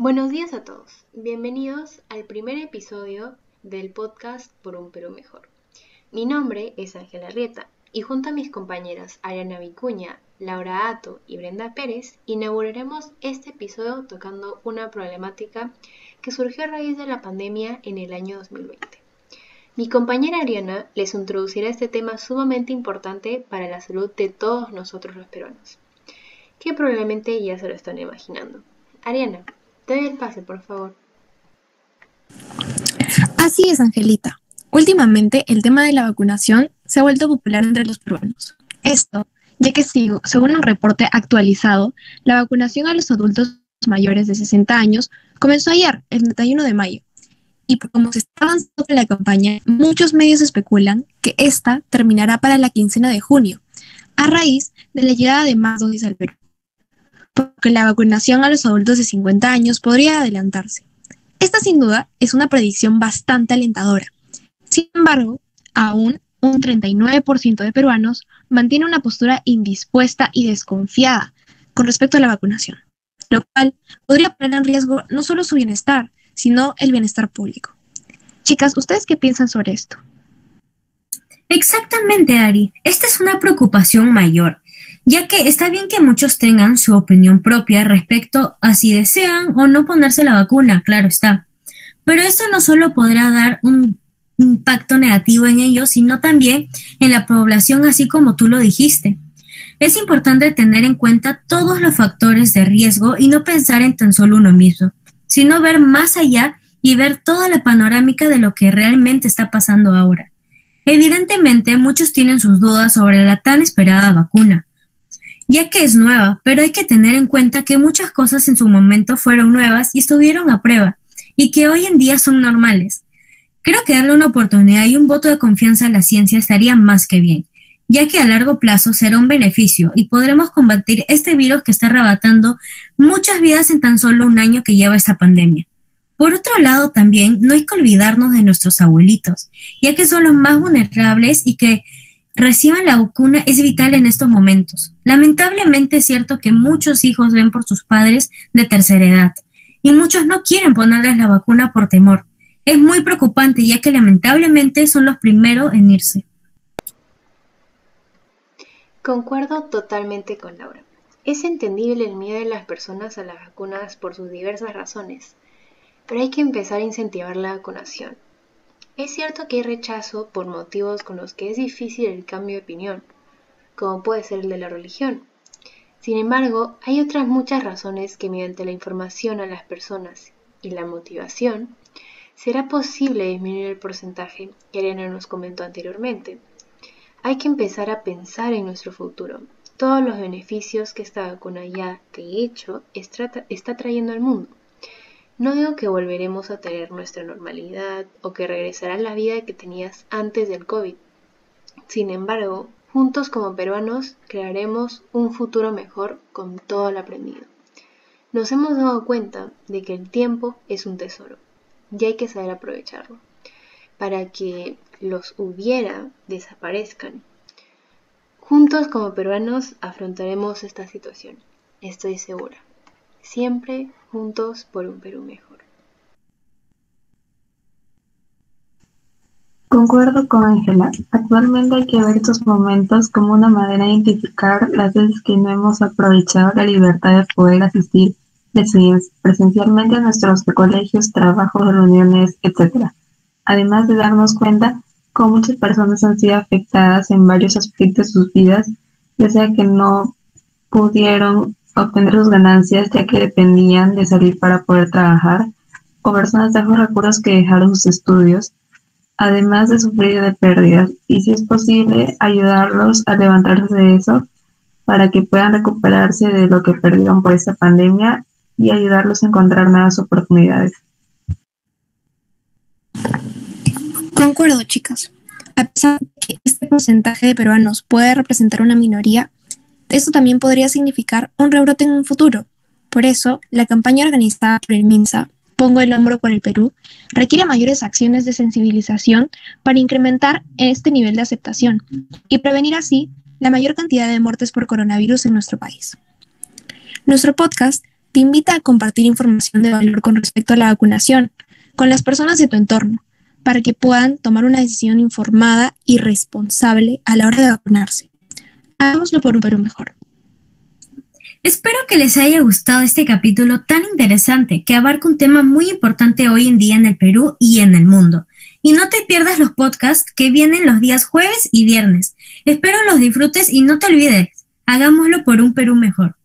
Buenos días a todos. Bienvenidos al primer episodio del podcast Por un Perú Mejor. Mi nombre es Ángela Rieta y junto a mis compañeras Ariana Vicuña, Laura Ato y Brenda Pérez inauguraremos este episodio tocando una problemática que surgió a raíz de la pandemia en el año 2020. Mi compañera Ariana les introducirá este tema sumamente importante para la salud de todos nosotros los peruanos, que probablemente ya se lo están imaginando. Ariana, doy el pase, por favor. Así es, Angelita. Últimamente el tema de la vacunación se ha vuelto popular entre los peruanos. Esto, ya que según un reporte actualizado, la vacunación a los adultos mayores de 60 años comenzó ayer, el 31 de mayo. Y como se está avanzando en la campaña, muchos medios especulan que esta terminará para la quincena de junio, a raíz de la llegada de más dosis al Perú porque la vacunación a los adultos de 50 años podría adelantarse. Esta sin duda es una predicción bastante alentadora. Sin embargo, aún un 39% de peruanos mantiene una postura indispuesta y desconfiada con respecto a la vacunación, lo cual podría poner en riesgo no solo su bienestar, sino el bienestar público. Chicas, ¿ustedes qué piensan sobre esto? Exactamente, Ari. Esta es una preocupación mayor, ya que está bien que muchos tengan su opinión propia respecto a si desean o no ponerse la vacuna, claro está. Pero esto no solo podrá dar un impacto negativo en ellos, sino también en la población, así como tú lo dijiste. Es importante tener en cuenta todos los factores de riesgo y no pensar en tan solo uno mismo, sino ver más allá y ver toda la panorámica de lo que realmente está pasando ahora. Evidentemente, muchos tienen sus dudas sobre la tan esperada vacuna, ya que es nueva, pero hay que tener en cuenta que muchas cosas en su momento fueron nuevas y estuvieron a prueba, y que hoy en día son normales. Creo que darle una oportunidad y un voto de confianza a la ciencia estaría más que bien, ya que a largo plazo será un beneficio y podremos combatir este virus que está arrebatando muchas vidas en tan solo un año que lleva esta pandemia. Por otro lado, también no hay que olvidarnos de nuestros abuelitos, ya que son los más vulnerables y que reciban la vacuna es vital en estos momentos. Lamentablemente es cierto que muchos hijos ven por sus padres de tercera edad y muchos no quieren ponerles la vacuna por temor. Es muy preocupante ya que lamentablemente son los primeros en irse. Concuerdo totalmente con Laura. Es entendible el miedo de las personas a las vacunas por sus diversas razones, pero hay que empezar a incentivar la vacunación. Es cierto que hay rechazo por motivos con los que es difícil el cambio de opinión, como puede ser el de la religión. Sin embargo, hay otras muchas razones que mediante la información a las personas y la motivación, será posible disminuir el porcentaje que Elena nos comentó anteriormente. Hay que empezar a pensar en nuestro futuro, todos los beneficios que esta vacuna ya, de hecho, está trayendo al mundo. No digo que volveremos a tener nuestra normalidad o que regresará la vida que tenías antes del COVID. Sin embargo, juntos como peruanos crearemos un futuro mejor con todo lo aprendido. Nos hemos dado cuenta de que el tiempo es un tesoro y hay que saber aprovecharlo para que los hubiera desaparezcan. Juntos como peruanos afrontaremos esta situación, estoy segura siempre juntos por un Perú mejor. Concuerdo con Ángela. Actualmente hay que ver estos momentos como una manera de identificar las veces que no hemos aprovechado la libertad de poder asistir presencialmente a nuestros colegios, trabajos, reuniones, etc. Además de darnos cuenta cómo muchas personas han sido afectadas en varios aspectos de sus vidas, ya sea que no pudieron obtener sus ganancias ya que dependían de salir para poder trabajar, o personas de bajos recursos que dejaron sus estudios, además de sufrir de pérdidas, y si es posible, ayudarlos a levantarse de eso para que puedan recuperarse de lo que perdieron por esta pandemia y ayudarlos a encontrar nuevas oportunidades. Concuerdo, chicas. A pesar de que este porcentaje de peruanos puede representar una minoría, esto también podría significar un rebrote en un futuro. Por eso, la campaña organizada por el MINSA, Pongo el hombro por el Perú, requiere mayores acciones de sensibilización para incrementar este nivel de aceptación y prevenir así la mayor cantidad de muertes por coronavirus en nuestro país. Nuestro podcast te invita a compartir información de valor con respecto a la vacunación con las personas de tu entorno para que puedan tomar una decisión informada y responsable a la hora de vacunarse. Hagámoslo por un Perú mejor. Espero que les haya gustado este capítulo tan interesante que abarca un tema muy importante hoy en día en el Perú y en el mundo. Y no te pierdas los podcasts que vienen los días jueves y viernes. Espero los disfrutes y no te olvides, hagámoslo por un Perú mejor.